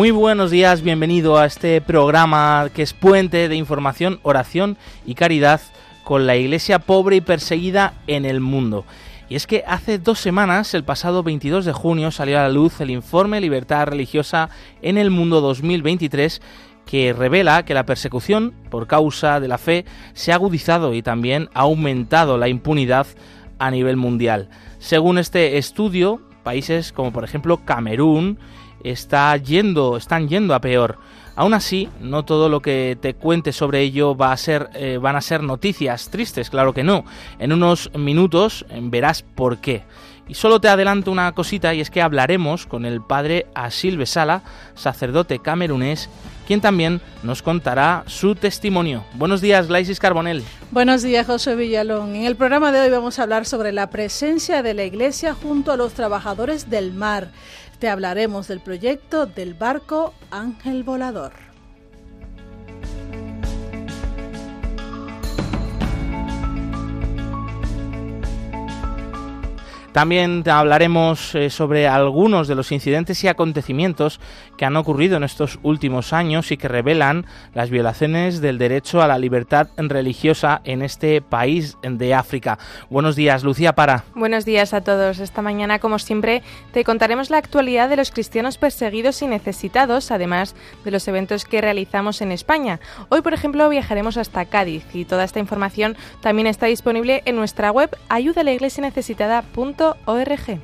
Muy buenos días, bienvenido a este programa que es puente de información, oración y caridad con la iglesia pobre y perseguida en el mundo. Y es que hace dos semanas, el pasado 22 de junio, salió a la luz el informe Libertad Religiosa en el Mundo 2023 que revela que la persecución por causa de la fe se ha agudizado y también ha aumentado la impunidad a nivel mundial. Según este estudio, países como por ejemplo Camerún, está yendo, están yendo a peor. Aún así, no todo lo que te cuente sobre ello va a ser, eh, van a ser noticias tristes, claro que no. En unos minutos eh, verás por qué. Y solo te adelanto una cosita y es que hablaremos con el padre Asil Besala, sacerdote camerunés, quien también nos contará su testimonio. Buenos días, Laisis Carbonel. Buenos días, José Villalón. En el programa de hoy vamos a hablar sobre la presencia de la Iglesia junto a los trabajadores del mar te hablaremos del proyecto del barco Ángel Volador. También hablaremos eh, sobre algunos de los incidentes y acontecimientos que han ocurrido en estos últimos años y que revelan las violaciones del derecho a la libertad religiosa en este país de África. Buenos días, Lucía Para. Buenos días a todos. Esta mañana, como siempre, te contaremos la actualidad de los cristianos perseguidos y necesitados, además de los eventos que realizamos en España. Hoy, por ejemplo, viajaremos hasta Cádiz y toda esta información también está disponible en nuestra web ayudalaiglesianecesitada.com org.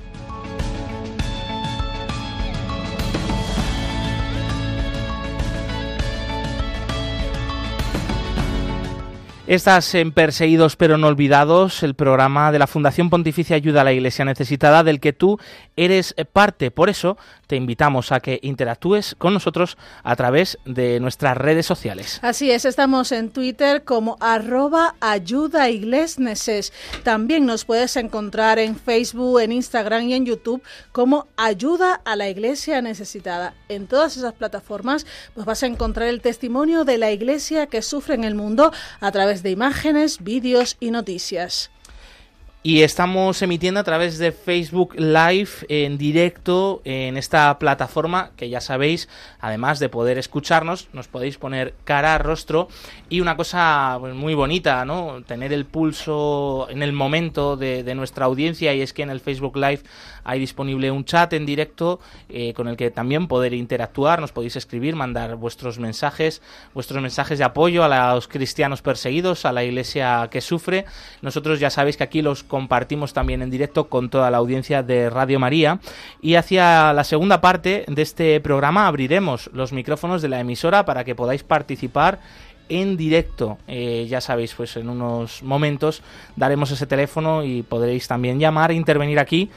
Estás en Perseguidos pero no olvidados, el programa de la Fundación Pontificia Ayuda a la Iglesia Necesitada del que tú eres parte. Por eso te invitamos a que interactúes con nosotros a través de nuestras redes sociales. Así es, estamos en Twitter como arroba ayuda También nos puedes encontrar en Facebook, en Instagram y en YouTube como Ayuda a la Iglesia Necesitada. En todas esas plataformas pues vas a encontrar el testimonio de la Iglesia que sufre en el mundo a través de imágenes, vídeos y noticias. Y estamos emitiendo a través de Facebook Live en directo en esta plataforma que ya sabéis, además de poder escucharnos, nos podéis poner cara rostro y una cosa pues, muy bonita, ¿no? Tener el pulso en el momento de nuestra audiencia y es que en el Facebook Live hay disponible un chat en directo eh, con el que también poder interactuar, nos podéis escribir, mandar vuestros mensajes, vuestros mensajes de apoyo a los cristianos perseguidos, a la iglesia que sufre. Nosotros ya sabéis que aquí los compartimos también en directo con toda la audiencia de Radio María y hacia la segunda parte de este programa abriremos los micrófonos de la emisora para que podáis participar en directo. Eh, ya sabéis, pues en unos momentos daremos ese teléfono y podréis también llamar e intervenir aquí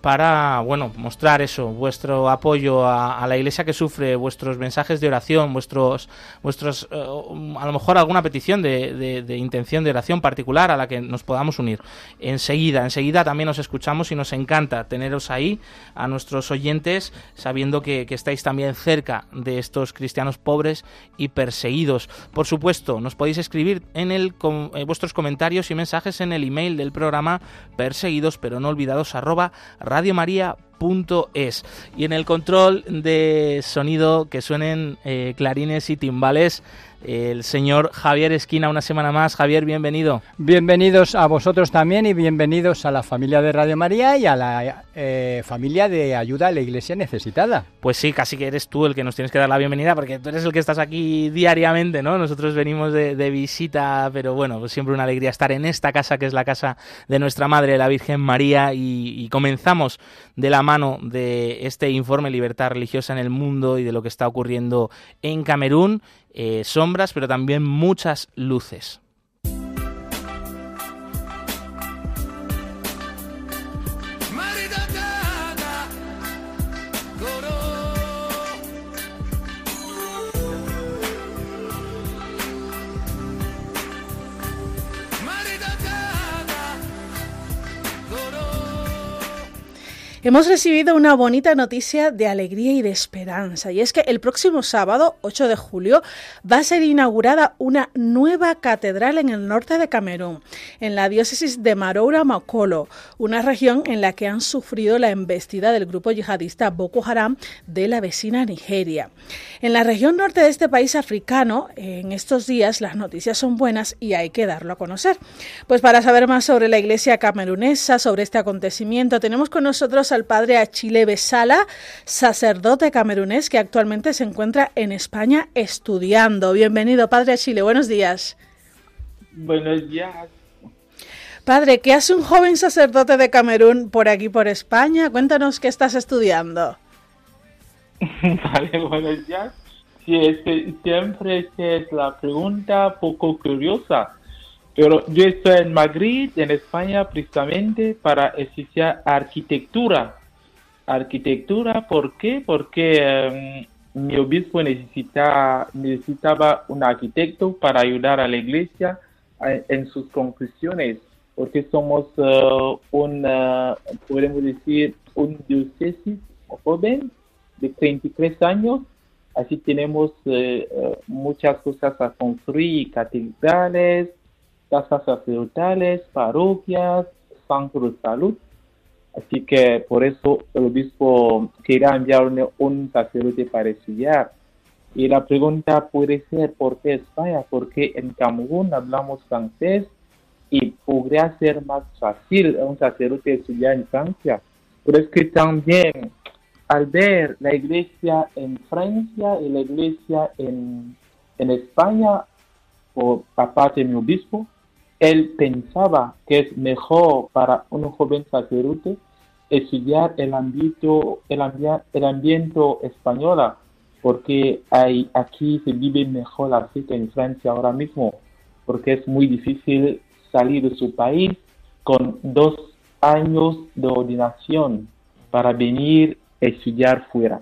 para bueno mostrar eso vuestro apoyo a, la iglesia que sufre vuestros mensajes de oración vuestros vuestros eh, a lo mejor alguna petición de, de, intención de oración particular a la que nos podamos unir. Enseguida enseguida también os escuchamos y nos encanta teneros ahí a nuestros oyentes sabiendo que, estáis también cerca de estos cristianos pobres y perseguidos. Por supuesto nos podéis escribir en el eh, vuestros comentarios y mensajes en el email del programa perseguidos pero no olvidados arroba radiomaria.es. Y en el control de sonido que suenen eh, clarines y timbales, el señor Javier Esquina una semana más. Javier, bienvenido. Bienvenidos a vosotros también y bienvenidos a la familia de Radio María y a la eh, familia de ayuda a la iglesia necesitada. Pues sí, casi que eres tú el que nos tienes que dar la bienvenida porque tú eres el que estás aquí diariamente, ¿no? Nosotros venimos de, visita, pero bueno, pues siempre una alegría estar en esta casa que es la casa de nuestra Madre, la Virgen María, y, y comenzamos de la mano de este informe Libertad Religiosa en el Mundo y de lo que está ocurriendo en Camerún eh, sombras, pero también muchas luces. Hemos recibido una bonita noticia de alegría y de esperanza, y es que el próximo sábado, 8 de julio, va a ser inaugurada una nueva catedral en el norte de Camerún, en la diócesis de Maroura Makolo, una región en la que han sufrido la embestida del grupo yihadista Boko Haram de la vecina Nigeria. En la región norte de este país africano, en estos días las noticias son buenas y hay que darlo a conocer. Pues para saber más sobre la iglesia camerunesa, sobre este acontecimiento, tenemos con nosotros al padre Achille Besala, sacerdote camerunés que actualmente se encuentra en España estudiando. Bienvenido, padre Achille, buenos días. Buenos días. Padre, ¿qué hace un joven sacerdote de Camerún por aquí, por España? Cuéntanos qué estás estudiando. vale, buenos días. Sí, es que siempre es la pregunta poco curiosa. Pero yo estoy en Madrid, en España, precisamente para estudiar arquitectura. Arquitectura, ¿por qué? Porque em, mi obispo necesita, necesitaba un arquitecto para ayudar a la iglesia eh, en sus conclusiones, porque somos uh, un, uh, podemos decir, un diócesis joven de 33 años, así tenemos muchas cosas a construir, catedrales, casas sacerdotales, parroquias, centros de salud. Así que por eso el obispo quería enviar un sacerdote para estudiar. Y la pregunta puede ser, ¿por qué España? Porque en Camerún hablamos francés y podría ser más fácil un sacerdote estudiar en Francia. Pero es que también al ver la iglesia en Francia y la iglesia en, en España, por aparte de mi obispo, él pensaba que es mejor para un joven sacerdote estudiar el ámbito, el, el ambiente español, porque hay, aquí se vive mejor la que en Francia ahora mismo, porque es muy difícil salir de su país con dos años de ordinación para venir a estudiar fuera.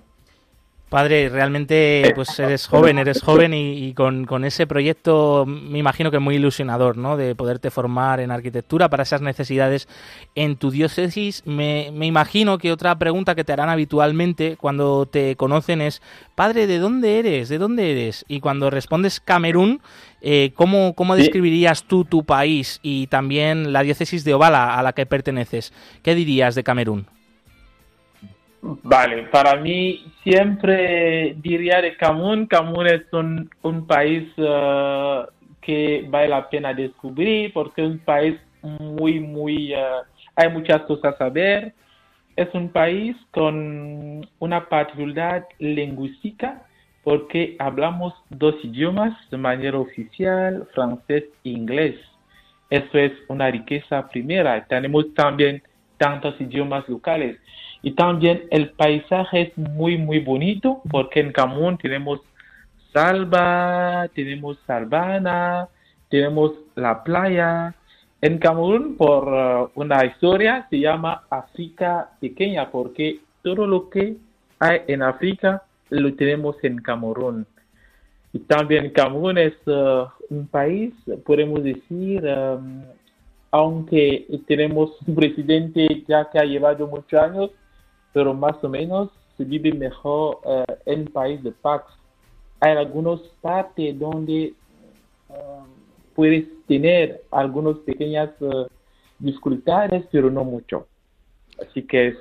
Padre, realmente pues eres joven, eres joven y, con, ese proyecto me imagino que es muy ilusionador, ¿no? De poderte formar en arquitectura para esas necesidades en tu diócesis. Me, imagino que otra pregunta que te harán habitualmente cuando te conocen es, Padre, ¿de dónde eres? ¿De dónde eres? Y cuando respondes Camerún, eh, ¿cómo, ¿cómo describirías tú tu país y también la diócesis de Ovala a la que perteneces? ¿Qué dirías de Camerún? Vale, para mí siempre diría de Camerún, Camerún es un, un país eh, que vale la pena descubrir porque es un país muy, muy, eh, hay muchas cosas a ver. Es un país con una particularidad lingüística porque hablamos dos idiomas de manera oficial, francés e inglés. Eso es una riqueza primera. Tenemos también tantos idiomas locales. Y también el paisaje es muy, muy bonito porque en Camerún tenemos salva, tenemos sabana, tenemos la playa. En Camerún, por uh, una historia, se llama África pequeña porque todo lo que hay en África lo tenemos en Camerún. Y también Camerún es uh, un país, podemos decir, um, aunque tenemos un presidente ya que ha llevado muchos años, pero más o menos se vive mejor uh, en país de paz. Hay algunas partes donde uh, puedes tener algunas pequeñas uh, dificultades, pero no mucho. Así que es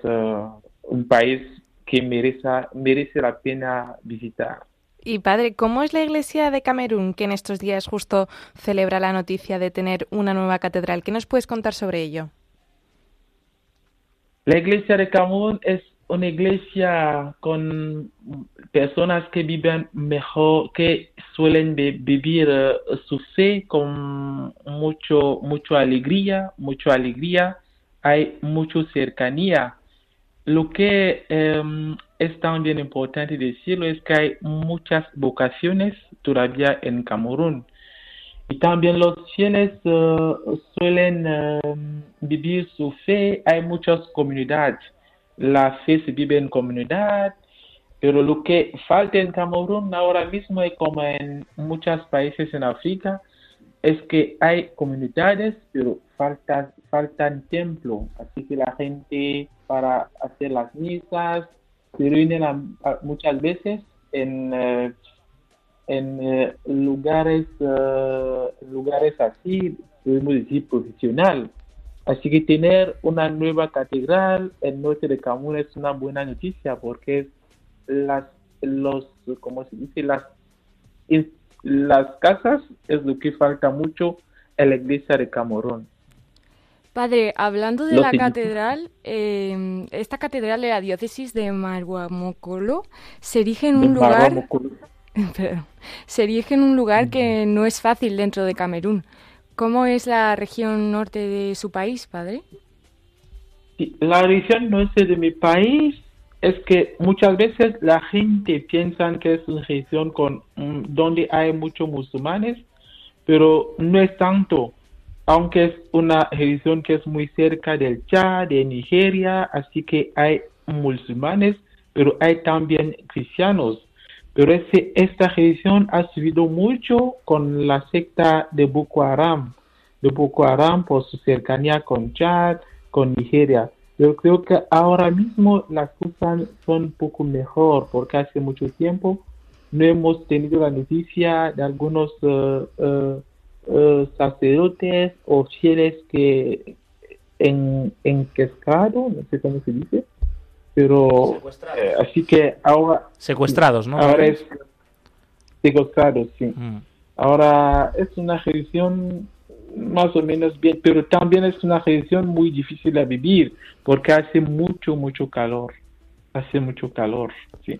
un país que merece, merece la pena visitar. Y padre, ¿cómo es la iglesia de Camerún que en estos días justo celebra la noticia de tener una nueva catedral? ¿Qué nos puedes contar sobre ello? La iglesia de Camerún es una iglesia con personas que viven mejor, que suelen vivir eh, su fe con mucho, mucha alegría, mucha alegría, hay mucha cercanía. Lo que em, es también importante decirlo es que hay muchas vocaciones todavía en Camerún. Y también los fieles eh, suelen em, vivir su fe, hay muchas comunidades. La fe se vive en comunidad, pero lo que falta en Camerún ahora mismo y como en muchos países en África es que hay comunidades, pero faltan, faltan templos, así que la gente para hacer las misas, se reúnen muchas veces en, eh, en eh, lugares, eh, lugares así, podemos decir, profesional. Así que tener una nueva catedral en norte de Camerún es una buena noticia porque las, los, como se dice, las, las casas es lo que falta mucho en la iglesia de Camerún. Padre, hablando de la catedral, em, esta catedral de la diócesis de Marguamocolo se erige en un lugar, se erige en un lugar que no es fácil dentro de Camerún. ¿Cómo es la región norte de su país, padre? la región norte de mi país es que muchas veces la gente piensa que es una región con mm, donde hay muchos musulmanes, pero no es tanto aunque es una región que es muy cerca del Chad, de Nigeria, así que hay musulmanes, pero hay también cristianos. Pero ese, esta región ha subido mucho con la secta de Boko Haram, de Boko Haram por su cercanía con Chad, con Nigeria. Yo creo que ahora mismo las cosas son un poco mejor porque hace mucho tiempo no hemos tenido la noticia de algunos uh, uh, sacerdotes o fieles que en, en no sé cómo se dice, pero eh, así que ahora secuestrados, ¿no? Ahora es secuestrados, sí. Mm. Ahora es una región más o menos bien, pero también es una región muy difícil de vivir porque hace mucho, mucho calor. Hace mucho calor, sí.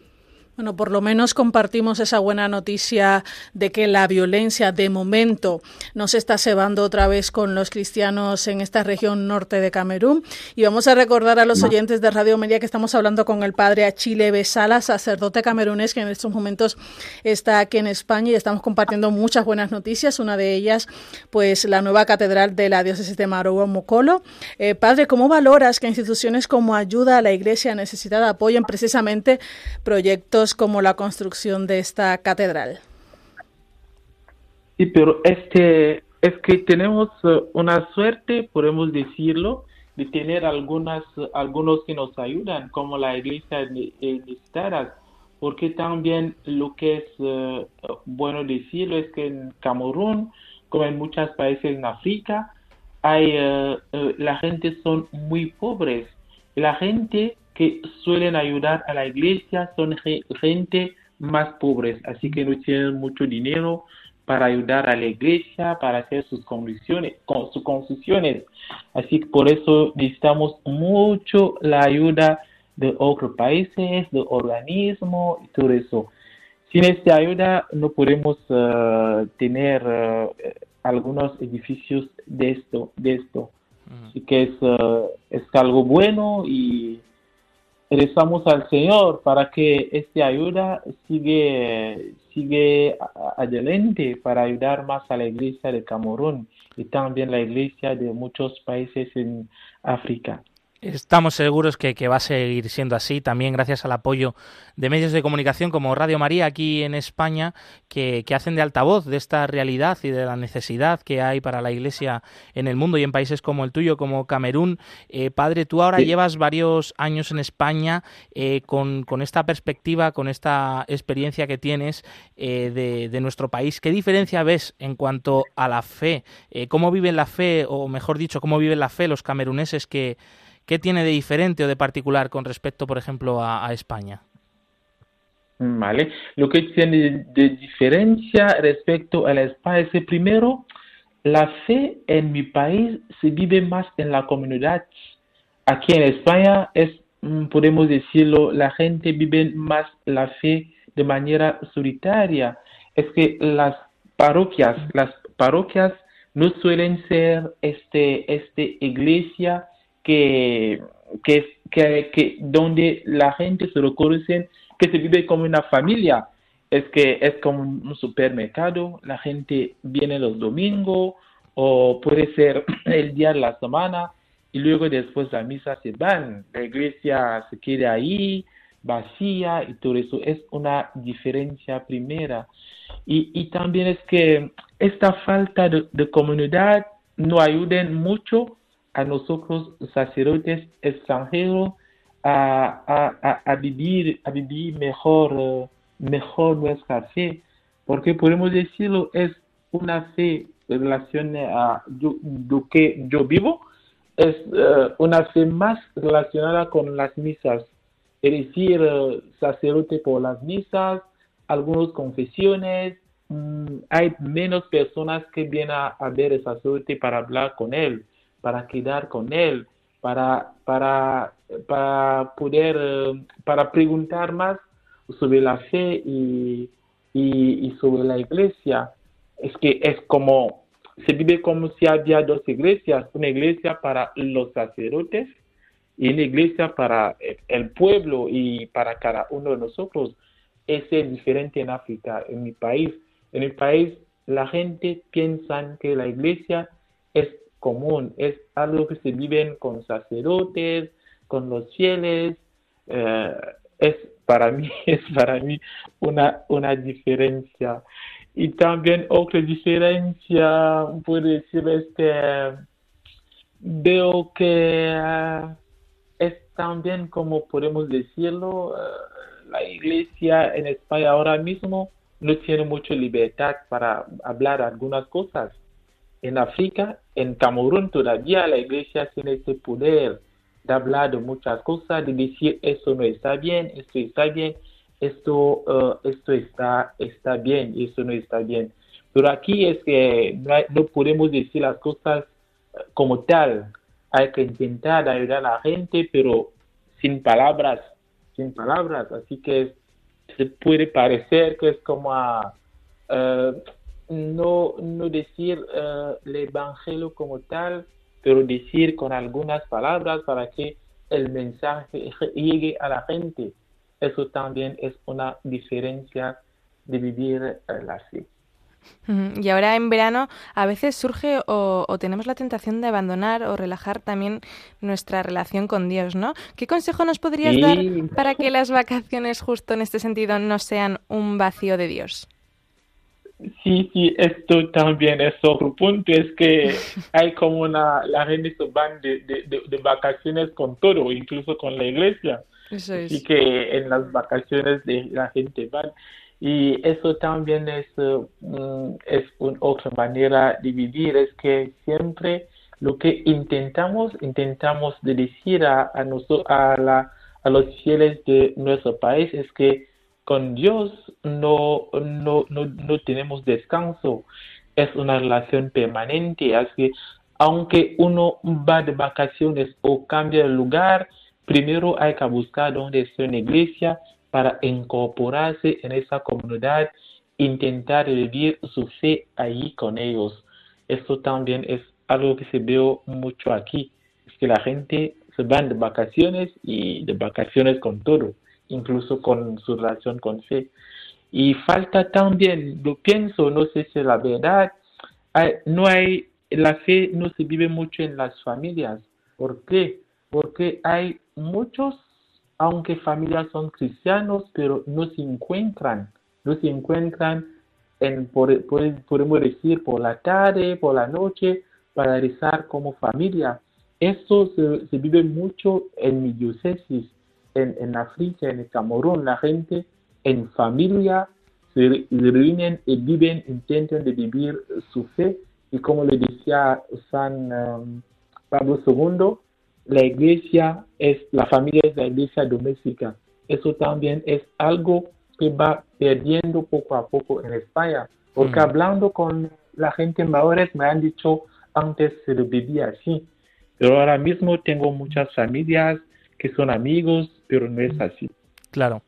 Bueno, por lo menos compartimos esa buena noticia de que la violencia de momento no se está cebando otra vez con los cristianos en esta región norte de Camerún. Y vamos a recordar a los oyentes de Radio Media que estamos hablando con el padre Achille Besala, sacerdote camerunés que en estos momentos está aquí en España y estamos compartiendo muchas buenas noticias. Una de ellas, pues la nueva catedral de la diócesis de Maroua Mocolo. Eh, padre, ¿cómo valoras que instituciones como Ayuda a la Iglesia Necesitada apoyen precisamente proyectos como la construcción de esta catedral. Sí, pero este es que tenemos eh, una suerte, podemos decirlo, de tener algunas algunos que nos ayudan, como la iglesia de necesitadas, porque también lo que es eh, bueno decirlo es que en Camerún, como en muchos países en África, hay eh, la gente son muy pobres. La gente que suelen ayudar a la iglesia son gente más pobres, así que no tienen mucho dinero para ayudar a la iglesia, para hacer sus condiciones, sus construcciones. Así que por eso necesitamos mucho la ayuda de otros países, de organismos y todo eso. Sin esta ayuda no podemos eh, tener eh, algunos edificios de esto, de esto. Así que es, uh, es algo bueno y rezamos al Señor para que esta ayuda sigue, sigue adelante para ayudar más a la iglesia de Camerún y también la iglesia de muchos países en África. Estamos seguros que, va a seguir siendo así, también gracias al apoyo de medios de comunicación como Radio María aquí en España, que, hacen de altavoz de esta realidad y de la necesidad que hay para la Iglesia en el mundo y en países como el tuyo, como Camerún. Eh, padre, tú ahora llevas varios años en España eh, con, esta perspectiva, con esta experiencia que tienes eh, de, de, nuestro país. ¿Qué diferencia ves en cuanto a la fe? ¿Cómo viven la fe, o mejor dicho, cómo viven la fe los cameruneses que ¿Qué tiene de diferente o de particular con respecto, por ejemplo, a, España? Vale, lo que tiene de diferencia respecto a España es que primero, la fe en mi país se vive más en la comunidad. Aquí en España es, mm, podemos decirlo, la gente vive más la fe de manera solitaria. Es que las parroquias, las parroquias no suelen ser este, este iglesia que, que, que, que donde la gente se reconoce que se vive como una familia. Es que es como un supermercado, la gente viene los domingos o puede ser el día de la semana y luego después la misa se van, la iglesia se queda ahí vacía y todo eso es una diferencia primera. Y, y también es que esta falta de, de comunidad no ayuda mucho a nosotros sacerdotes extranjeros a, a, vivir, a vivir mejor, eh, mejor nuestra fe, porque podemos decirlo, es una fe relación a lo que yo vivo, es eh, una fe más relacionada con las misas, es decir, eh, sacerdote por las misas, algunas confesiones, mm, hay menos personas que vienen a, ver el sacerdote para hablar con él, para quedar con él, para, para, para poder, eh, para preguntar más sobre la fe y, y, sobre la iglesia. Es que es como, se vive como si había dos iglesias, una iglesia para los sacerdotes y una iglesia para el pueblo y para cada uno de nosotros. Es diferente en África, en mi país. En mi país la gente piensa que la iglesia es común, es algo que se vive con sacerdotes, con los fieles. Eh, es para mí, es para mí una, una diferencia. Y también otra diferencia, puedo decir, es que veo que eh, es también, como podemos decirlo, eh, la iglesia en España ahora mismo no tiene mucha libertad para hablar algunas cosas en África, en Camerún todavía la iglesia tiene ese poder de hablar de muchas cosas, de decir esto no está bien, esto está bien, esto, uh, esto está, está bien esto no está bien. Pero aquí es que no, podemos decir las cosas uh, como tal. Hay que intentar ayudar a la gente, pero sin palabras, sin palabras. Así que se puede parecer que es como a, uh, no, no decir uh, el Evangelio como tal, pero decir con algunas palabras para que el mensaje llegue a la gente. Eso también es una diferencia de vivir la fe. Y ahora en verano a veces surge o, tenemos la tentación de abandonar o relajar también nuestra relación con Dios, ¿no? ¿Qué consejo nos podrías dar para que las vacaciones justo en este sentido no sean un vacío de Dios? Sí, sí, esto también es otro punto, es que hay como una, la gente se van de, de, vacaciones con todo, incluso con la iglesia. Eso es. Así que en las vacaciones de la gente van. Y eso también es, mm, es una otra manera de vivir, es que siempre lo que intentamos, intentamos de decir a, a, a, la, a los fieles de nuestro país es que con Dios no, no, no, no tenemos descanso. Es una relación permanente. Así aunque uno va de vacaciones o cambia de lugar, primero hay que buscar dónde está una iglesia para incorporarse en esa comunidad, intentar vivir su fe allí con ellos. Esto también es algo que se ve mucho aquí. Es que la gente se va de vacaciones y de vacaciones con todo incluso con su relación con fe. Y falta también, lo pienso, no sé si es la verdad, no hay, la fe no se vive mucho en las familias. ¿Por qué? Porque hay muchos, aunque familias son cristianos, pero no se encuentran, no se encuentran en, por, podemos decir, por la tarde, por la noche, para rezar como familia. Eso se, vive mucho en mi diócesis en, en África, en el Camerún, la gente en familia se reúnen y viven, intentan de vivir su fe. Y como le decía San um, Pablo II, la iglesia es, la familia es la iglesia doméstica. Eso también es algo que va perdiendo poco a poco en España. Porque mm. hablando con la gente mayores me han dicho antes se lo vivía así. Pero ahora mismo tengo muchas familias que son amigos, pero no es así. Claro.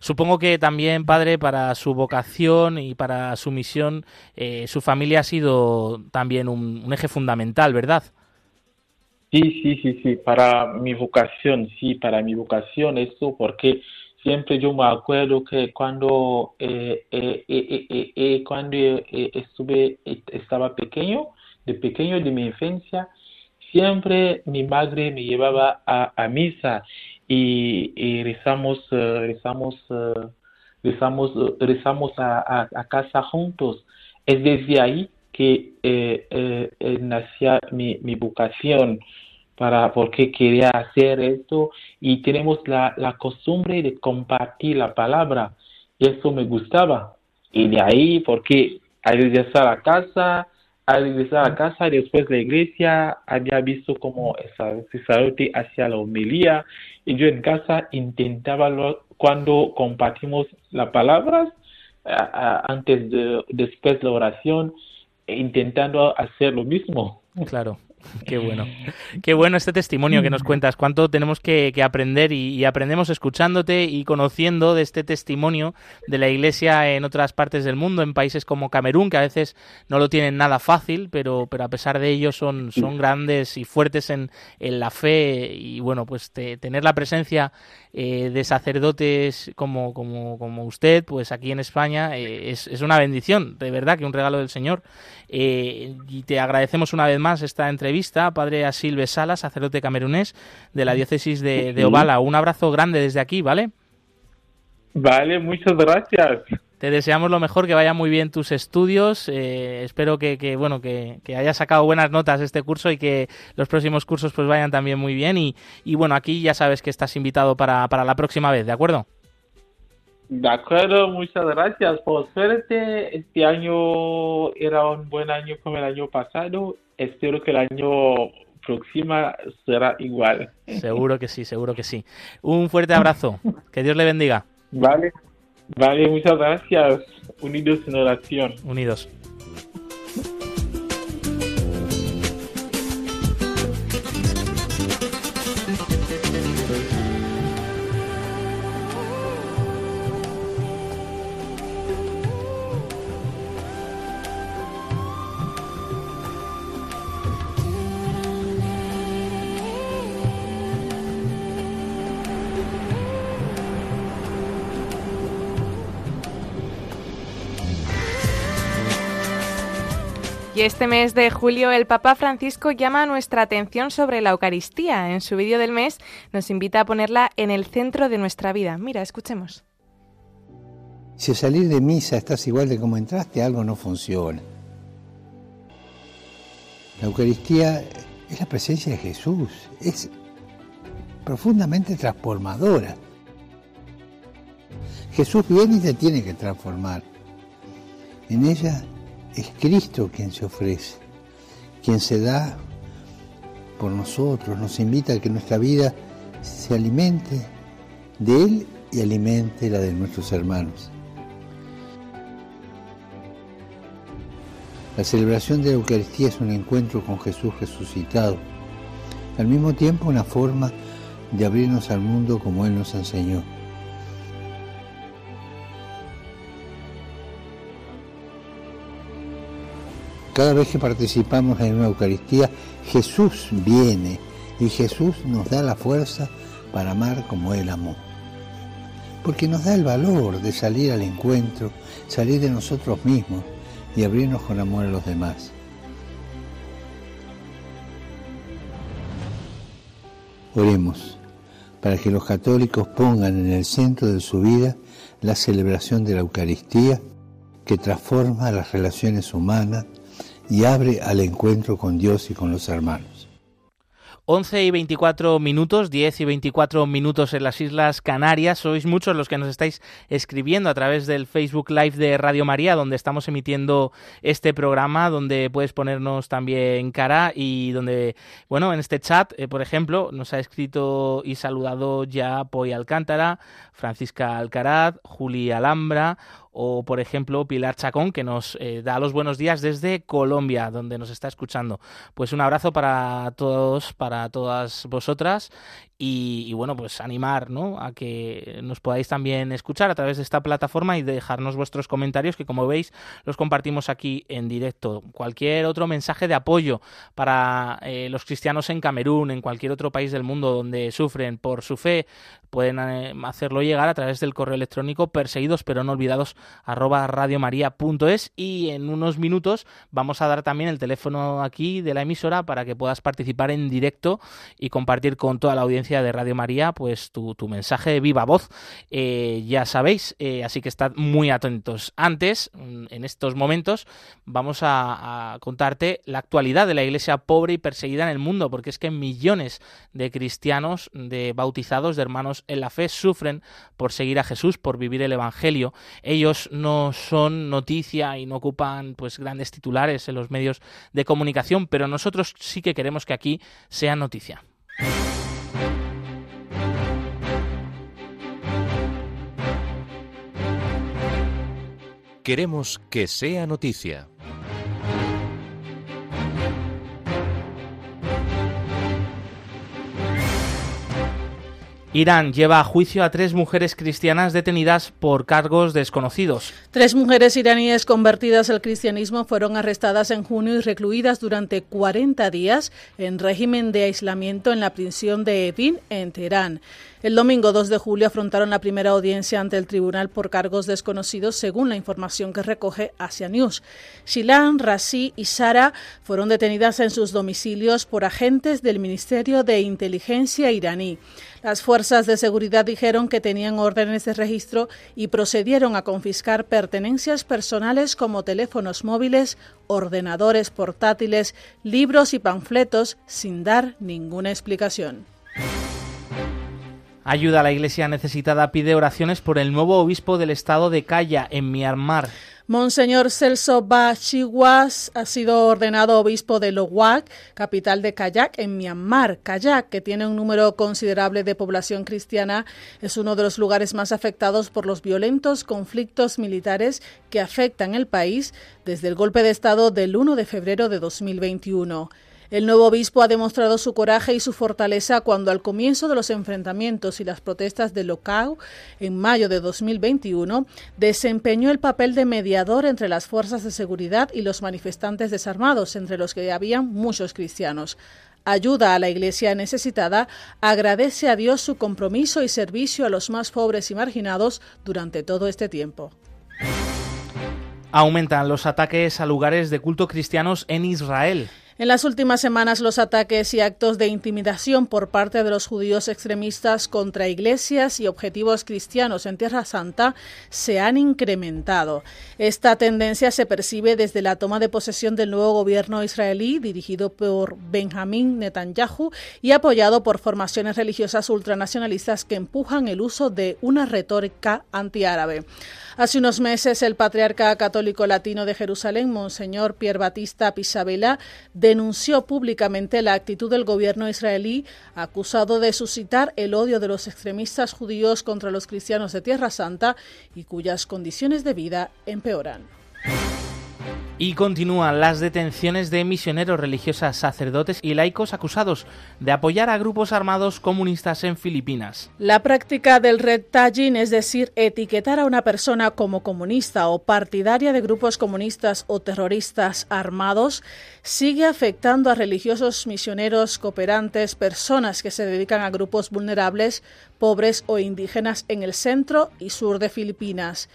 Supongo que también, padre, para su vocación y para su misión, eh, su familia ha sido también un, eje fundamental, ¿verdad? Sí, sí, sí, sí, para mi vocación, sí, para mi vocación, eso, porque siempre yo me acuerdo que cuando, eh, eh, cuando estuve, estaba pequeño, de pequeño, de mi infancia, siempre mi madre me llevaba a, misa y, rezamos, uh, rezamos, uh, rezamos, uh, rezamos a, casa juntos. Es desde ahí que eh, eh, eh, nació mi, mi vocación. para por qué quería hacer esto y tenemos la, la costumbre de compartir la palabra y eso me gustaba y de ahí porque al regresar a casa al regresar a casa después la iglesia había visto como el sacerdote hacía la homilía y yo en casa intentaba cuando compartimos las palabras antes de después de la oración intentando hacer lo mismo. Claro Qué bueno. Qué bueno este testimonio que nos cuentas. Cuánto tenemos que, aprender y, aprendemos escuchándote y conociendo de este testimonio de la Iglesia en otras partes del mundo, en países como Camerún, que a veces no lo tienen nada fácil, pero, pero a pesar de ello son, son grandes y fuertes en, en la fe. Y bueno, pues tener la presencia eh, de sacerdotes como, como, como, usted, pues aquí en España eh, es, es, una bendición, de verdad, que un regalo del Señor. Eh, y te agradecemos una vez más esta entrevista, Padre Asilve Sala, sacerdote camerunés de la diócesis de, de Ovala. Un abrazo grande desde aquí, ¿vale? Vale, muchas gracias. Te deseamos lo mejor, que vayan muy bien tus estudios. Eh, espero que, bueno que, que, hayas sacado buenas notas este curso y que los próximos cursos pues vayan también muy bien. Y, y bueno, aquí ya sabes que estás invitado para, para la próxima vez, ¿de acuerdo? De acuerdo, muchas gracias. Por suerte, este año era un buen año como el año pasado. Espero que el año próximo será igual. Seguro que sí, seguro que sí. Un fuerte abrazo. Que Dios le bendiga. Vale. Vale, muchas gracias. Unidos en oración. Unidos. Y este mes de julio el Papa Francisco llama nuestra atención sobre la Eucaristía. En su vídeo del mes nos invita a ponerla en el centro de nuestra vida. Mira, escuchemos. Si al salir de misa estás igual de como entraste, algo no funciona. La Eucaristía es la presencia de Jesús, es profundamente transformadora. Jesús viene y te tiene que transformar. En ella es Cristo quien se ofrece, quien se da por nosotros, nos invita a que nuestra vida se alimente de Él y alimente la de nuestros hermanos. La celebración de la Eucaristía es un encuentro con Jesús resucitado, al mismo tiempo una forma de abrirnos al mundo como Él nos enseñó. Cada vez que participamos en una Eucaristía, Jesús viene y Jesús nos da la fuerza para amar como Él amó. Porque nos da el valor de salir al encuentro, salir de nosotros mismos y abrirnos con amor a los demás. Oremos para que los católicos pongan en el centro de su vida la celebración de la Eucaristía que transforma las relaciones humanas y abre al encuentro con Dios y con los hermanos. 11 y 24 minutos, 10 y 24 minutos en las Islas Canarias. Sois muchos los que nos estáis escribiendo a través del Facebook Live de Radio María, donde estamos emitiendo este programa, donde puedes ponernos también cara y donde, bueno, en este chat, eh, por ejemplo, nos ha escrito y saludado ya Poy Alcántara, Francisca Alcaraz, Juli Alhambra, o por ejemplo Pilar Chacón que nos eh, da los buenos días desde Colombia, donde nos está escuchando. Pues un abrazo para todos, para todas vosotras y, bueno, pues animar ¿no? a que nos podáis también escuchar a través de esta plataforma y dejarnos vuestros comentarios que como veis los compartimos aquí en directo. Cualquier otro mensaje de apoyo para eh, los cristianos en Camerún, en cualquier otro país del mundo donde sufren por su fe, pueden eh, hacerlo llegar a través del correo electrónico perseguidos pero no olvidados arroba y en unos minutos vamos a dar también el teléfono aquí de la emisora para que puedas participar en directo y compartir con toda la audiencia de Radio María pues tu, mensaje de viva voz. Eh, ya sabéis, eh, así que estad muy atentos. Antes, mm, en estos momentos, vamos a, a contarte la actualidad de la iglesia pobre y perseguida en el mundo, porque es que millones de cristianos, de bautizados, de hermanos en la fe, sufren por seguir a Jesús, por vivir el Evangelio. Ellos no son noticia y no ocupan pues grandes titulares en los medios de comunicación, pero nosotros sí que queremos que aquí sea noticia. Queremos que sea noticia. Irán lleva a juicio a tres mujeres cristianas detenidas por cargos desconocidos. Tres mujeres iraníes convertidas al cristianismo fueron arrestadas en junio y recluidas durante 40 días en régimen de aislamiento en la prisión de Evin en Teherán. El domingo 2 de julio afrontaron la primera audiencia ante el tribunal por cargos desconocidos, según la información que recoge Asia News. Shilan, Razi y Sara fueron detenidas en sus domicilios por agentes del Ministerio de Inteligencia iraní. Las fuerzas de seguridad dijeron que tenían órdenes de registro y procedieron a confiscar personales como teléfonos móviles, ordenadores portátiles, libros y panfletos sin dar ninguna explicación. Ayuda a la iglesia necesitada pide oraciones por el nuevo obispo del estado de Kaya, en Myanmar. Monseñor Celso Bachiwas ha sido ordenado obispo de Lowak, capital de Kayak, en Myanmar. Kayak, que tiene un número considerable de población cristiana, es uno de los lugares más afectados por los violentos conflictos militares que afectan el país desde el golpe de Estado del 1 de febrero de 2021. El nuevo obispo ha demostrado su coraje y su fortaleza cuando al comienzo de los enfrentamientos y las protestas de Locao en mayo de 2021 desempeñó el papel de mediador entre las fuerzas de seguridad y los manifestantes desarmados, entre los que habían muchos cristianos ayuda a la Iglesia necesitada, agradece a Dios su compromiso y servicio a los más pobres y marginados durante todo este tiempo. Aumentan los ataques a lugares de culto cristianos en Israel. En las últimas semanas, los ataques y actos de intimidación por parte de los judíos extremistas contra iglesias y objetivos cristianos en Tierra Santa se han incrementado. Esta tendencia se percibe desde la toma de posesión del nuevo gobierno israelí dirigido por Benjamín Netanyahu y apoyado por formaciones religiosas ultranacionalistas que empujan el uso de una retórica antiárabe. Hace unos meses, el patriarca católico latino de Jerusalén, Monseñor Pierre Batista Pisabela, denunció públicamente la actitud del gobierno israelí, acusado de suscitar el odio de los extremistas judíos contra los cristianos de Tierra Santa y cuyas condiciones de vida empeoran. Y continúan las detenciones de misioneros religiosas, sacerdotes y laicos acusados de apoyar a grupos armados comunistas en Filipinas. La práctica del red tagging, es decir, etiquetar a una persona como comunista o partidaria de grupos comunistas o terroristas armados, sigue afectando a religiosos, misioneros, cooperantes, personas que se dedican a grupos vulnerables, pobres o indígenas en el centro y sur de Filipinas.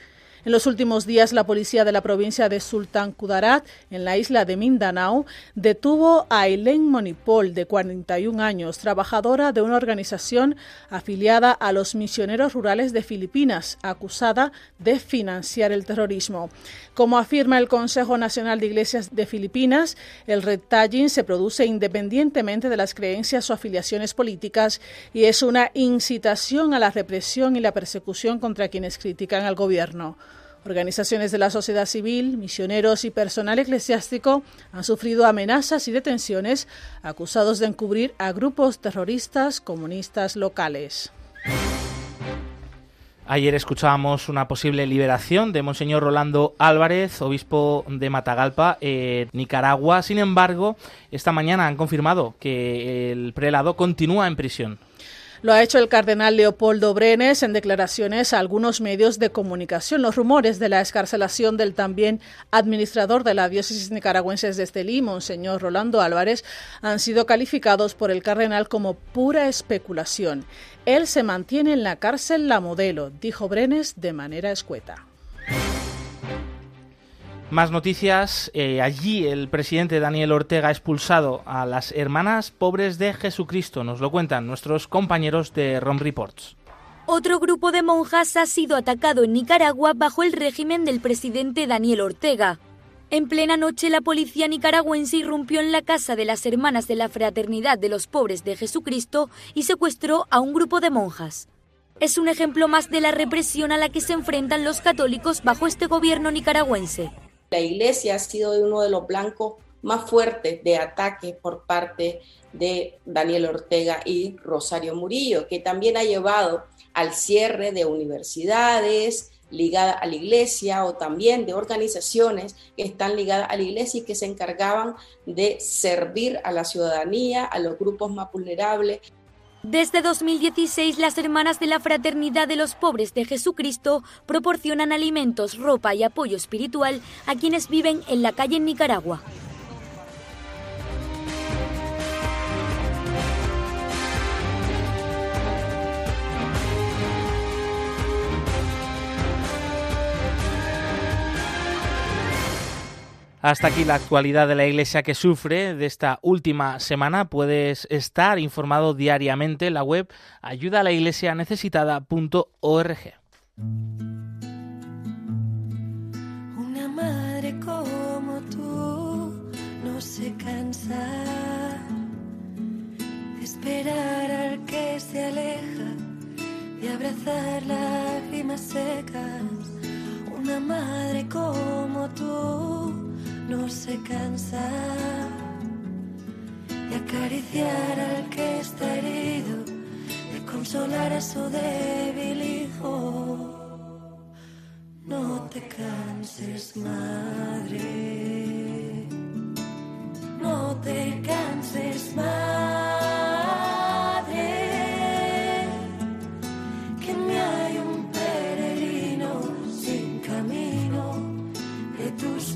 En los últimos días, la policía de la provincia de Sultan Kudarat, en la isla de Mindanao, detuvo a Eileen Monipol, de 41 años, trabajadora de una organización afiliada a los misioneros rurales de Filipinas, acusada de financiar el terrorismo. Como afirma el Consejo Nacional de Iglesias de Filipinas, el red se produce independientemente de las creencias o afiliaciones políticas y es una incitación a la represión y la persecución contra quienes critican al gobierno. Organizaciones de la sociedad civil, misioneros y personal eclesiástico han sufrido amenazas y detenciones acusados de encubrir a grupos terroristas comunistas locales. Ayer escuchábamos una posible liberación de Monseñor Rolando Álvarez, obispo de Matagalpa, Nicaragua. Sin embargo, esta mañana han confirmado que el prelado continúa en prisión. Lo ha hecho el cardenal Leopoldo Brenes en declaraciones a algunos medios de comunicación. Los rumores de la escarcelación del también administrador de la diócesis nicaragüense de Estelí, Monseñor Rolando Álvarez, han sido calificados por el cardenal como pura especulación. Él se mantiene en la cárcel la modelo, dijo Brenes de manera escueta. Más noticias. Eh, allí el presidente Daniel Ortega ha expulsado a las hermanas pobres de Jesucristo. Nos lo cuentan nuestros compañeros de ROM Reports. Otro grupo de monjas ha sido atacado en Nicaragua bajo el régimen del presidente Daniel Ortega. En plena noche, la policía nicaragüense irrumpió en la casa de las hermanas de la Fraternidad de los Pobres de Jesucristo y secuestró a un grupo de monjas. Es un ejemplo más de la represión a la que se enfrentan los católicos bajo este gobierno nicaragüense. La iglesia ha sido uno de los blancos más fuertes de ataque por parte de Daniel Ortega y Rosario Murillo, que también ha llevado al cierre de universidades ligadas a la iglesia o también de organizaciones que están ligadas a la iglesia y que se encargaban de servir a la ciudadanía, a los grupos más vulnerables. Desde 2016, las Hermanas de la Fraternidad de los Pobres de Jesucristo proporcionan alimentos, ropa y apoyo espiritual a quienes viven en la calle en Nicaragua. Hasta aquí la actualidad de la Iglesia que sufre de esta última semana. Puedes estar informado diariamente en la web ayudalaiglesianecesitada.org. Una madre como tú no se cansa de esperar al que se aleja, y abrazar lágrimas secas. Una madre como tú no se cansa de acariciar al que está herido, de consolar a su débil hijo. No te canses, madre. No te canses, madre.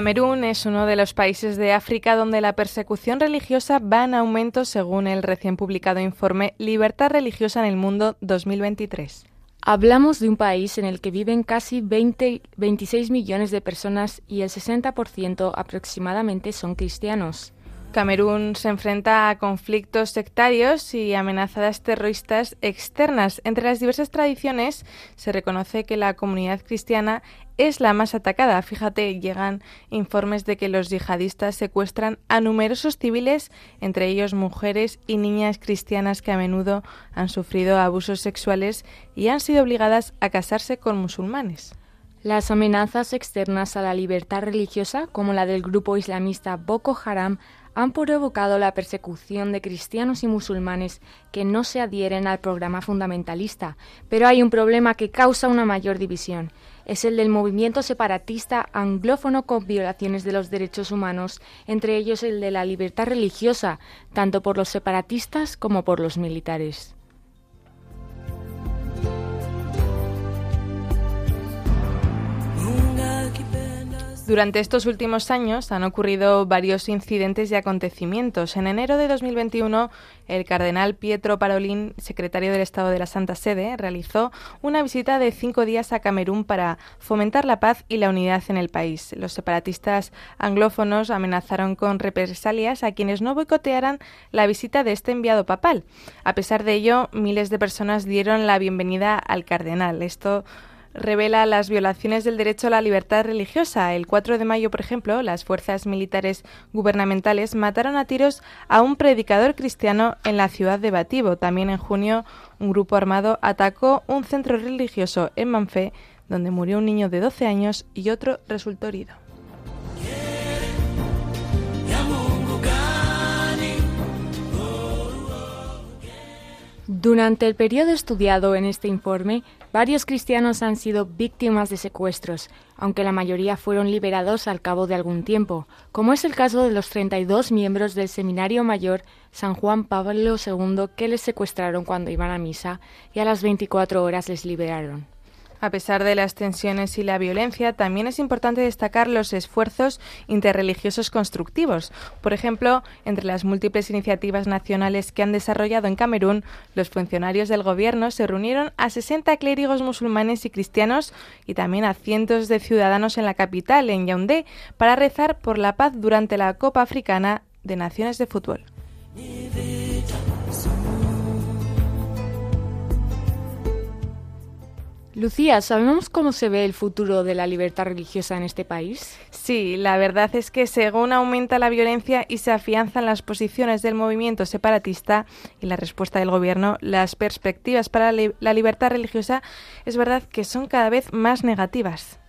Camerún es uno de los países de África donde la persecución religiosa va en aumento según el recién publicado informe Libertad Religiosa en el Mundo 2023. Hablamos de un país en el que viven casi 20, 26 millones de personas y el 60% aproximadamente son cristianos. Camerún se enfrenta a conflictos sectarios y amenazadas terroristas externas. Entre las diversas tradiciones se reconoce que la comunidad cristiana es la más atacada. Fíjate, llegan informes de que los yihadistas secuestran a numerosos civiles, entre ellos mujeres y niñas cristianas que a menudo han sufrido abusos sexuales y han sido obligadas a casarse con musulmanes. Las amenazas externas a la libertad religiosa, como la del grupo islamista Boko Haram, han provocado la persecución de cristianos y musulmanes que no se adhieren al programa fundamentalista, pero hay un problema que causa una mayor división. Es el del movimiento separatista anglófono con violaciones de los derechos humanos, entre ellos el de la libertad religiosa, tanto por los separatistas como por los militares. Durante estos últimos años han ocurrido varios incidentes y acontecimientos. En enero de 2021, el cardenal Pietro Parolin, secretario del Estado de la Santa Sede, realizó una visita de cinco días a Camerún para fomentar la paz y la unidad en el país. Los separatistas anglófonos amenazaron con represalias a quienes no boicotearan la visita de este enviado papal. A pesar de ello, miles de personas dieron la bienvenida al cardenal. Esto revela las violaciones del derecho a la libertad religiosa. El 4 de mayo, por ejemplo, las fuerzas militares gubernamentales mataron a tiros a un predicador cristiano en la ciudad de Batibo. También en junio, un grupo armado atacó un centro religioso en Manfé, donde murió un niño de 12 años y otro resultó herido. Durante el periodo estudiado en este informe, varios cristianos han sido víctimas de secuestros, aunque la mayoría fueron liberados al cabo de algún tiempo, como es el caso de los 32 miembros del Seminario Mayor San Juan Pablo II que les secuestraron cuando iban a misa y a las 24 horas les liberaron. A pesar de las tensiones y la violencia, también es importante destacar los esfuerzos interreligiosos constructivos. Por ejemplo, entre las múltiples iniciativas nacionales que han desarrollado en Camerún, los funcionarios del gobierno se reunieron a 60 clérigos musulmanes y cristianos y también a cientos de ciudadanos en la capital, en Yaoundé, para rezar por la paz durante la Copa Africana de Naciones de Fútbol. Lucía, ¿sabemos cómo se ve el futuro de la libertad religiosa en este país? Sí, la verdad es que según aumenta la violencia y se afianzan las posiciones del movimiento separatista y la respuesta del gobierno, las perspectivas para la libertad religiosa es verdad que son cada vez más negativas.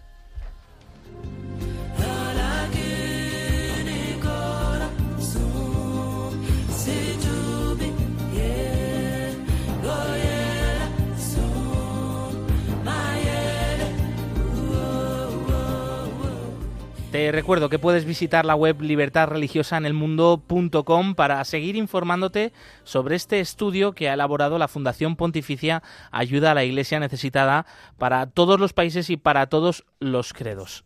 Te recuerdo que puedes visitar la web libertadreligiosaenelmundo.com para seguir informándote sobre este estudio que ha elaborado la Fundación Pontificia Ayuda a la Iglesia Necesitada para todos los países y para todos los credos.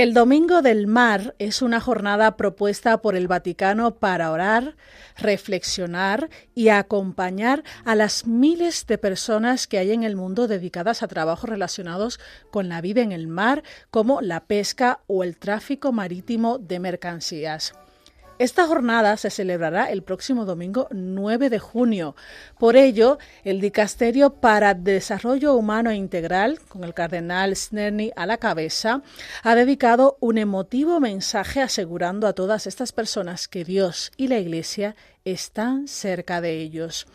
El Domingo del Mar es una jornada propuesta por el Vaticano para orar, reflexionar y acompañar a las miles de personas que hay en el mundo dedicadas a trabajos relacionados con la vida en el mar, como la pesca o el tráfico marítimo de mercancías. Esta jornada se celebrará el próximo domingo 9 de junio. Por ello, el Dicasterio para Desarrollo Humano Integral, con el cardenal Snerny a la cabeza, ha dedicado un emotivo mensaje asegurando a todas estas personas que Dios y la Iglesia están cerca de ellos.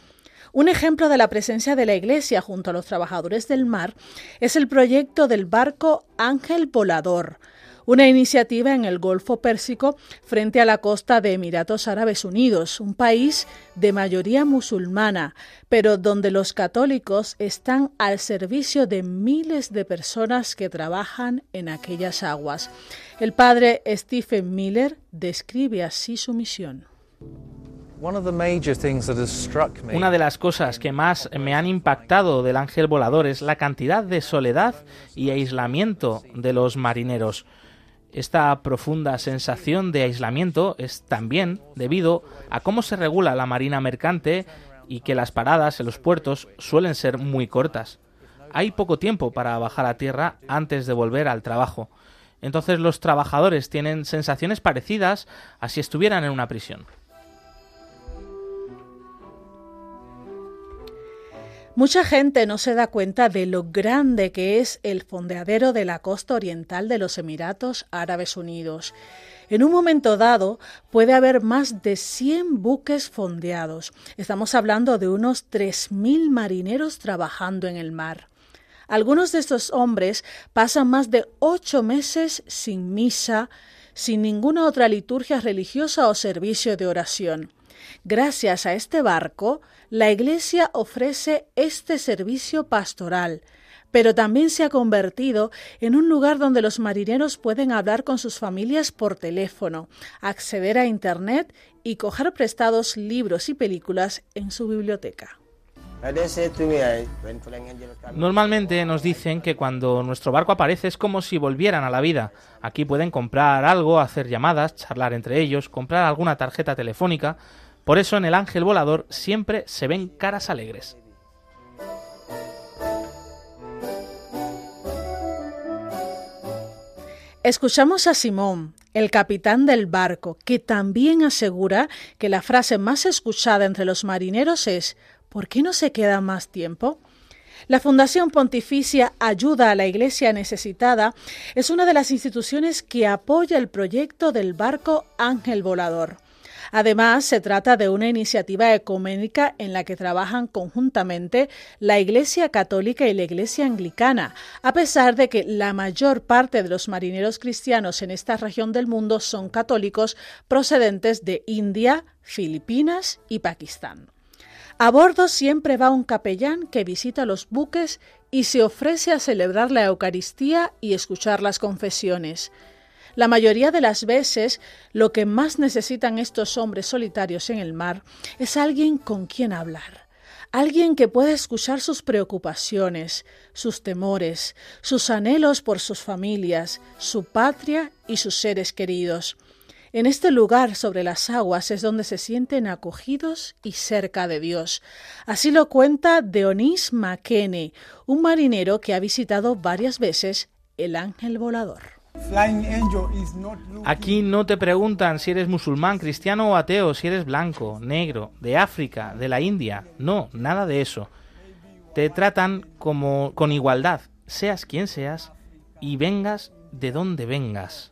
Un ejemplo de la presencia de la Iglesia junto a los trabajadores del mar es el proyecto del barco Ángel Volador, una iniciativa en el Golfo Pérsico frente a la costa de Emiratos Árabes Unidos, un país de mayoría musulmana, pero donde los católicos están al servicio de miles de personas que trabajan en aquellas aguas. El padre Stephen Miller describe así su misión. Una de las cosas que más me han impactado del ángel volador es la cantidad de soledad y aislamiento de los marineros. Esta profunda sensación de aislamiento es también debido a cómo se regula la marina mercante y que las paradas en los puertos suelen ser muy cortas. Hay poco tiempo para bajar a tierra antes de volver al trabajo. Entonces los trabajadores tienen sensaciones parecidas a si estuvieran en una prisión. Mucha gente no se da cuenta de lo grande que es el fondeadero de la costa oriental de los Emiratos Árabes Unidos. En un momento dado puede haber más de 100 buques fondeados. Estamos hablando de unos 3.000 marineros trabajando en el mar. Algunos de estos hombres pasan más de ocho meses sin misa, sin ninguna otra liturgia religiosa o servicio de oración. Gracias a este barco, la Iglesia ofrece este servicio pastoral, pero también se ha convertido en un lugar donde los marineros pueden hablar con sus familias por teléfono, acceder a Internet y coger prestados libros y películas en su biblioteca. Normalmente nos dicen que cuando nuestro barco aparece es como si volvieran a la vida. Aquí pueden comprar algo, hacer llamadas, charlar entre ellos, comprar alguna tarjeta telefónica. Por eso en el ángel volador siempre se ven caras alegres. Escuchamos a Simón, el capitán del barco, que también asegura que la frase más escuchada entre los marineros es ¿por qué no se queda más tiempo? La Fundación Pontificia Ayuda a la Iglesia Necesitada es una de las instituciones que apoya el proyecto del barco Ángel Volador. Además, se trata de una iniciativa ecuménica en la que trabajan conjuntamente la Iglesia Católica y la Iglesia Anglicana, a pesar de que la mayor parte de los marineros cristianos en esta región del mundo son católicos procedentes de India, Filipinas y Pakistán. A bordo siempre va un capellán que visita los buques y se ofrece a celebrar la Eucaristía y escuchar las confesiones. La mayoría de las veces lo que más necesitan estos hombres solitarios en el mar es alguien con quien hablar, alguien que pueda escuchar sus preocupaciones, sus temores, sus anhelos por sus familias, su patria y sus seres queridos. En este lugar sobre las aguas es donde se sienten acogidos y cerca de Dios. Así lo cuenta Deonis McKenney, un marinero que ha visitado varias veces el ángel volador. Aquí no te preguntan si eres musulmán, cristiano o ateo, si eres blanco, negro, de África, de la India. No, nada de eso. Te tratan como con igualdad, seas quien seas y vengas de donde vengas.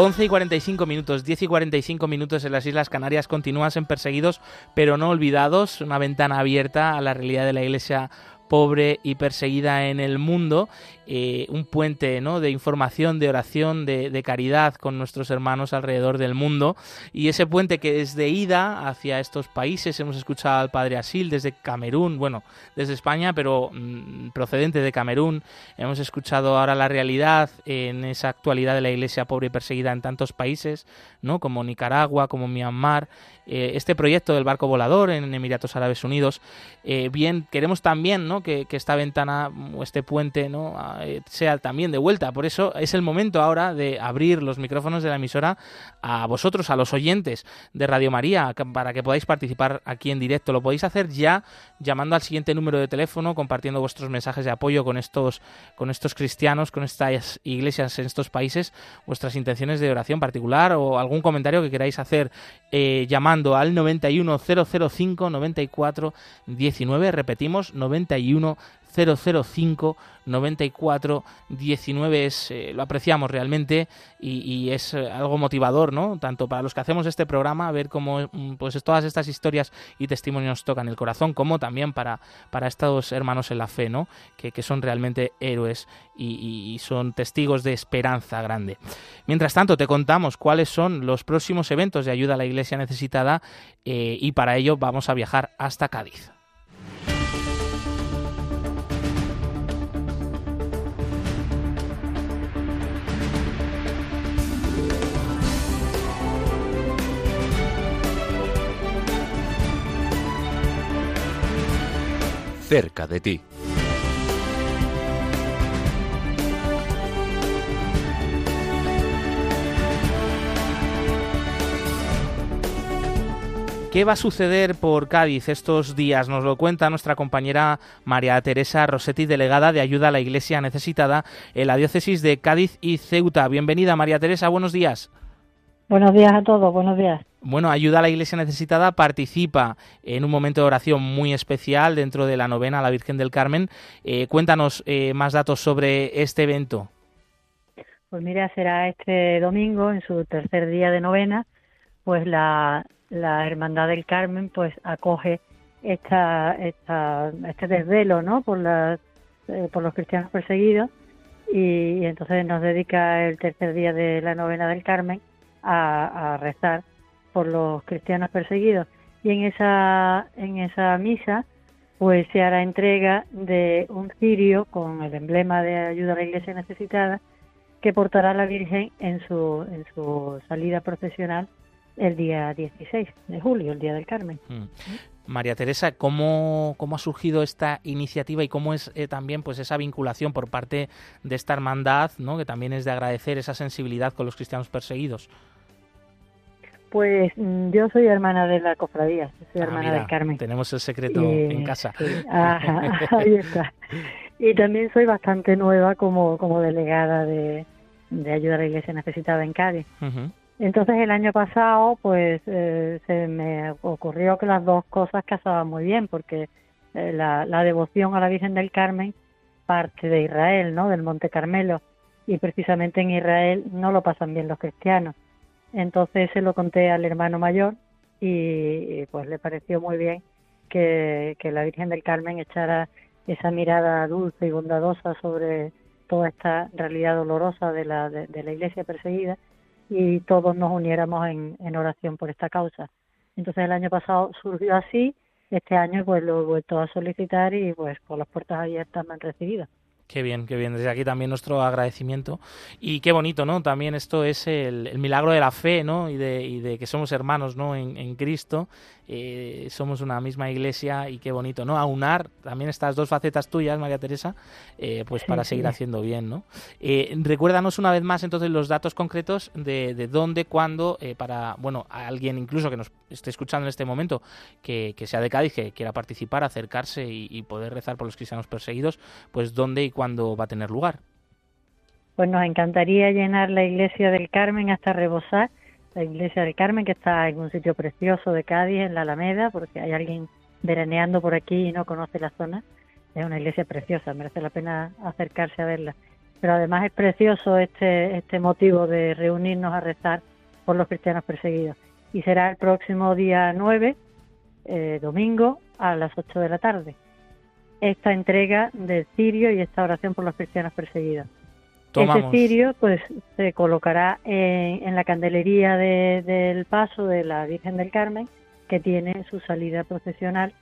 11 y 45 minutos, 10 y 45 minutos en las Islas Canarias continúan en perseguidos, pero no olvidados. Una ventana abierta a la realidad de la Iglesia pobre y perseguida en el mundo, eh, un puente ¿no? de información, de oración, de, caridad con nuestros hermanos alrededor del mundo. Y ese puente que es de ida hacia estos países, hemos escuchado al Padre Asil desde Camerún, bueno, desde España, pero mm, procedente de Camerún. Hemos escuchado ahora la realidad en esa actualidad de la iglesia pobre y perseguida en tantos países, ¿no? como Nicaragua, como Myanmar. Eh, este proyecto del barco volador en Emiratos Árabes Unidos. Eh, bien, queremos también ¿no? que, esta ventana o este puente ¿no? Eh, sea también de vuelta. Por eso es el momento ahora de abrir los micrófonos de la emisora a vosotros, a los oyentes de Radio María, para que podáis participar aquí en directo. Lo podéis hacer ya llamando al siguiente número de teléfono, compartiendo vuestros mensajes de apoyo con estos, con estos cristianos, con estas iglesias en estos países, vuestras intenciones de oración particular o algún comentario que queráis hacer llamando al 91005 94 19. Repetimos, 91 005 94 19 es, eh, lo apreciamos realmente y, es eh, algo motivador, ¿no? Tanto para los que hacemos este programa, ver cómo mm, pues todas estas historias y testimonios tocan el corazón, como también para, para estos hermanos en la fe, ¿no? Que, son realmente héroes y, son testigos de esperanza grande. Mientras tanto, te contamos cuáles son los próximos eventos de ayuda a la iglesia necesitada eh, y para ello vamos a viajar hasta Cádiz. Cerca de ti. ¿Qué va a suceder por Cádiz estos días? Nos lo cuenta nuestra compañera María Teresa Rossetti, delegada de ayuda a la Iglesia necesitada en la diócesis de Cádiz y Ceuta. Bienvenida, María Teresa, buenos días. Buenos días a todos, buenos días. Bueno, Ayuda a la Iglesia Necesitada participa en un momento de oración muy especial dentro de la novena a la Virgen del Carmen. Eh, cuéntanos eh, más datos sobre este evento. Pues mira, será este domingo, en su tercer día de novena, pues la, Hermandad del Carmen pues acoge esta, esta, este desvelo ¿no? por, las, eh, por los cristianos perseguidos y entonces nos dedica el tercer día de la novena del Carmen a, rezar por los cristianos perseguidos. Y en esa, en esa misa pues se hará entrega de un cirio con el emblema de ayuda a la iglesia necesitada que portará la Virgen en su, en su salida procesional el día 16 de julio, el Día del Carmen. Mm. María Teresa, ¿cómo, ¿cómo, ha surgido esta iniciativa y cómo es eh, también pues esa vinculación por parte de esta hermandad, ¿no? que también es de agradecer esa sensibilidad con los cristianos perseguidos? Pues mm, yo soy hermana de la cofradía, soy ah, hermana del Carmen. Tenemos el secreto en casa. ahí está. Y también soy bastante nueva como, como delegada de, de ayuda a la iglesia necesitada en Cádiz. Entonces el año pasado pues eh, se me ocurrió que las dos cosas casaban muy bien porque eh, la, la devoción a la Virgen del Carmen parte de Israel, ¿no? Del Monte Carmelo y precisamente en Israel no lo pasan bien los cristianos. Entonces se lo conté al hermano mayor y, pues le pareció muy bien que, la Virgen del Carmen echara esa mirada dulce y bondadosa sobre toda esta realidad dolorosa de la, de, la iglesia perseguida y todos nos uniéramos en, en, oración por esta causa. Entonces el año pasado surgió así, este año pues lo he vuelto a solicitar y pues con las puertas abiertas me han recibido. Qué bien, qué bien. Desde aquí también nuestro agradecimiento. Y qué bonito, ¿no? También esto es el, milagro de la fe, ¿no? Y de, y de que somos hermanos, ¿no? En, en Cristo eh, somos una misma iglesia y qué bonito, ¿no? Aunar también estas dos facetas tuyas, María Teresa, eh, pues para seguir haciendo bien, ¿no? Eh, recuérdanos una vez más entonces los datos concretos de, de dónde, cuándo, para, bueno, a alguien incluso que nos esté escuchando en este momento, que, sea de Cádiz, que quiera participar, acercarse y, y poder rezar por los cristianos perseguidos, pues dónde y cuándo va a tener lugar. Pues nos encantaría llenar la iglesia del Carmen hasta rebosar la iglesia del Carmen, que está en un sitio precioso de Cádiz, en la Alameda, porque hay alguien veraneando por aquí y no conoce la zona. Es una iglesia preciosa, merece la pena acercarse a verla. pero además es precioso este, este motivo de reunirnos a rezar por los cristianos perseguidos. Y será el próximo día 9, eh, domingo, a las 8 de la tarde. Esta entrega del cirio y esta oración por los cristianos perseguidos. Este cirio pues se colocará en, la candelería del paso de la Virgen del Carmen, que tiene su salida procesional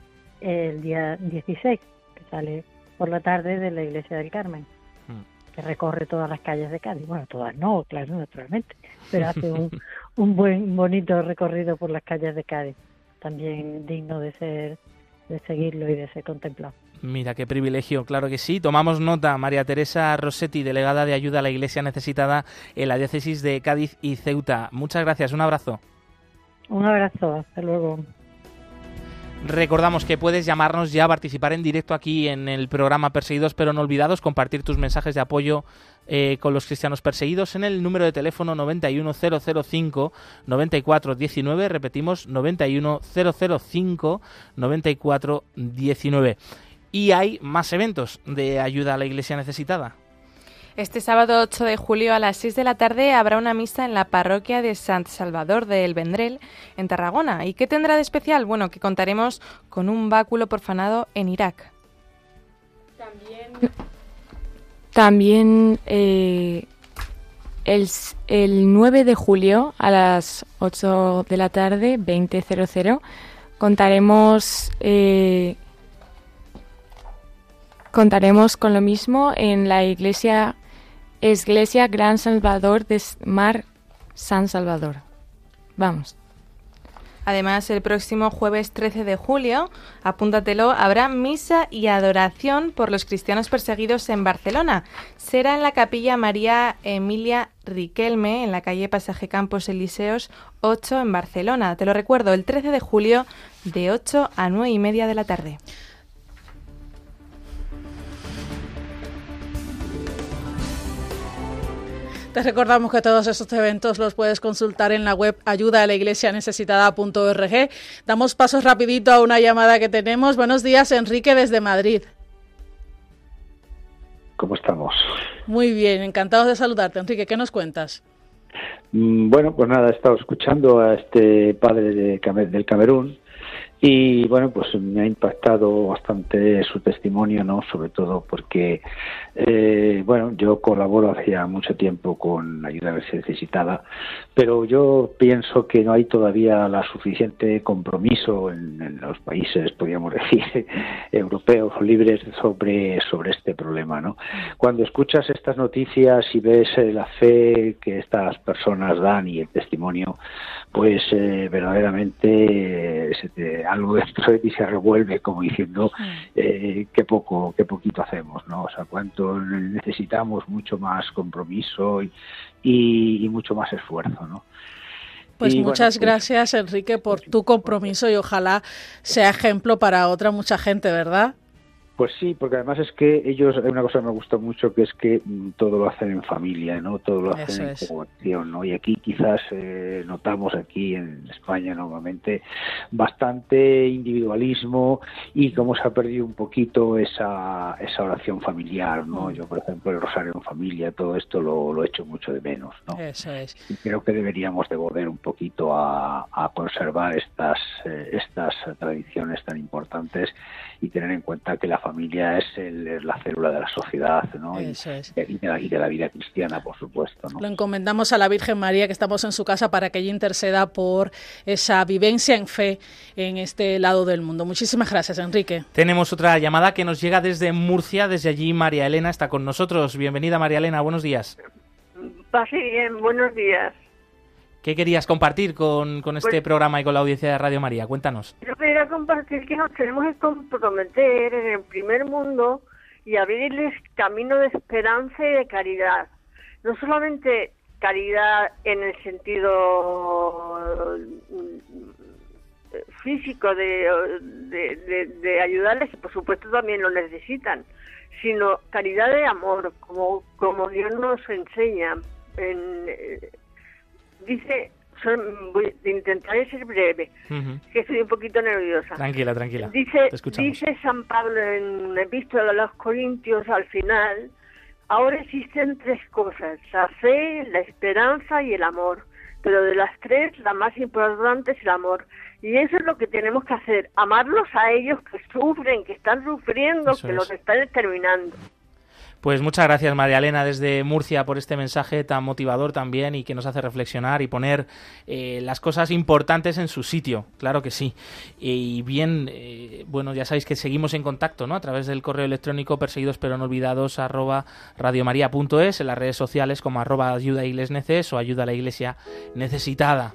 el día 16, que sale por la tarde de la iglesia del Carmen, mm. que recorre todas las calles de Cádiz. Bueno, todas no, claro, naturalmente, pero hace un, un buen, bonito recorrido por las calles de Cádiz, también digno de ser, de seguirlo y de ser contemplado. Mira, qué privilegio, claro que sí. Tomamos nota, María Teresa Rossetti, delegada de ayuda a la Iglesia necesitada en la diócesis de Cádiz y Ceuta. Muchas gracias, un abrazo. Un abrazo, hasta luego. Recordamos que puedes llamarnos ya, participar en directo aquí en el programa Perseguidos pero no olvidados, compartir tus mensajes de apoyo eh, con los cristianos perseguidos en el número de teléfono 91005 9419, repetimos 91005 9419 y hay más eventos de ayuda a la iglesia necesitada. Este sábado 8 de julio a las 6 de la tarde habrá una misa en la parroquia de Sant Salvador de El Vendrell, en Tarragona. ¿Y qué tendrá de especial? Bueno, que contaremos con un báculo profanado en Irak. También, también eh, el, el 9 de julio a las 8 de la tarde, 20.00, contaremos eh, Contaremos con lo mismo en la iglesia Iglesia Gran Salvador de Mar San Salvador. Vamos. Además, el próximo jueves 13 de julio, apúntatelo, habrá misa y adoración por los cristianos perseguidos en Barcelona. Será en la capilla María Emilia Riquelme, en la calle Pasaje Campos Elíseos 8 en Barcelona. Te lo recuerdo, el 13 de julio de 8 a 9 y media de la tarde. Te recordamos que todos estos eventos los puedes consultar en la web ayuda a la iglesia necesitada.org. Damos pasos rapidito a una llamada que tenemos. Buenos días, Enrique, desde Madrid. ¿Cómo estamos? Muy bien, encantados de saludarte, Enrique. ¿Qué nos cuentas? Mm, bueno, pues nada, he estado escuchando a este padre de, del Camerún y bueno, pues me ha impactado bastante su testimonio, ¿no? Sobre todo porque, eh, bueno, yo colaboro hacía mucho tiempo con Ayuda necesitada, pero yo pienso que no hay todavía la suficiente compromiso en, los países, podríamos decir, europeos libres sobre, sobre este problema, ¿no? Cuando escuchas estas noticias y ves eh, la fe que estas personas dan y el testimonio, pues eh, verdaderamente se te algo dentro de ti se revuelve como diciendo eh, qué poco, qué poquito hacemos, ¿no? O sea, cuánto necesitamos mucho más compromiso y, y, mucho más esfuerzo, ¿no? Pues muchas pues gracias, Enrique, por tu compromiso y ojalá sea ejemplo para otra mucha gente, ¿verdad? Pues sí, porque además es que ellos, hay una cosa que me gusta mucho, que es que mm, todo lo hacen en familia, ¿no? Todo lo hacen en coacción, ¿no? Y aquí quizás eh, notamos aquí en España normalmente bastante individualismo y cómo se ha perdido un poquito esa, esa oración familiar, ¿no? Mm. Yo, por ejemplo, el rosario en familia, todo esto lo, lo echo mucho de menos, ¿no? Eso es. Y creo que deberíamos de volver un poquito a, a conservar estas, eh, estas tradiciones tan importantes y tener en cuenta que la familia es la célula de la sociedad ¿no? y, de la, vida cristiana, por supuesto. Lo encomendamos a la Virgen María, que estamos en su casa, para que ella interceda por esa vivencia en fe en este lado del mundo. Muchísimas gracias, Enrique. Tenemos otra llamada que nos llega desde Murcia, desde allí María Elena está con nosotros. Bienvenida, María Elena, buenos días. Pase bien, buenos días. ¿Qué querías compartir con, con este pues programa y con la audiencia de Radio María? Cuéntanos. Yo quería compartir que nos tenemos que comprometer en el primer mundo y abrirles camino de esperanza y de caridad. No solamente caridad en el sentido mm, físico de, de, ayudarles, y por supuesto también lo necesitan, sino caridad de amor, como, como Dios nos enseña en, dice, voy, intentaré ser breve, que estoy un poquito nerviosa. Tranquila, tranquila. Dice, dice San Pablo en la epístola a los Corintios al final, Ahora existen tres cosas, la fe, la esperanza y el amor. Pero de las tres, la más importante es el amor. Y eso es lo que tenemos que hacer, amarlos a ellos que sufren, que están sufriendo, que los están exterminando. Pues muchas gracias María Elena desde Murcia por este mensaje tan motivador también y que nos hace reflexionar y poner eh, las cosas importantes en su sitio, claro que sí. Y bien, eh, bueno, ya sabéis que seguimos en contacto, ¿no? A través del correo electrónico perseguidos pero no olvidados arroba en las redes sociales como arroba ayuda a o ayuda a la iglesia necesitada.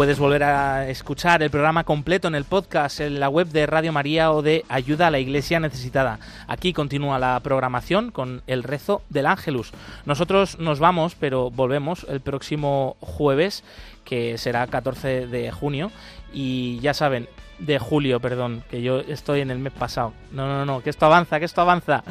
Puedes volver a escuchar el programa completo en el podcast, en la web de Radio María o de Ayuda a la Iglesia Necesitada. Aquí continúa la programación con el rezo del Ángelus. Nosotros nos vamos, pero volvemos el próximo jueves, que será 14 de junio. Y ya saben, de julio, perdón, que yo estoy en el mes pasado. No, no, no, que esto avanza, que esto avanza.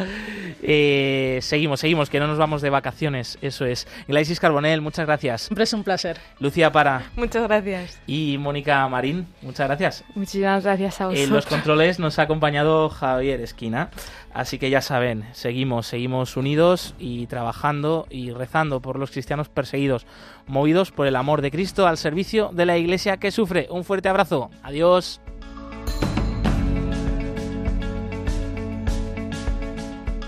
Eh, seguimos, seguimos, que no nos vamos de vacaciones, eso es. Glaisis Carbonel, muchas gracias. Siempre es un placer. Lucía Para. Muchas gracias. Y Mónica Marín, muchas gracias. Muchísimas gracias a vosotros. En los controles nos ha acompañado Javier Esquina. Así que ya saben, seguimos, seguimos unidos y trabajando y rezando por los cristianos perseguidos, movidos por el amor de Cristo al servicio de la iglesia que sufre. Un fuerte abrazo. Adiós.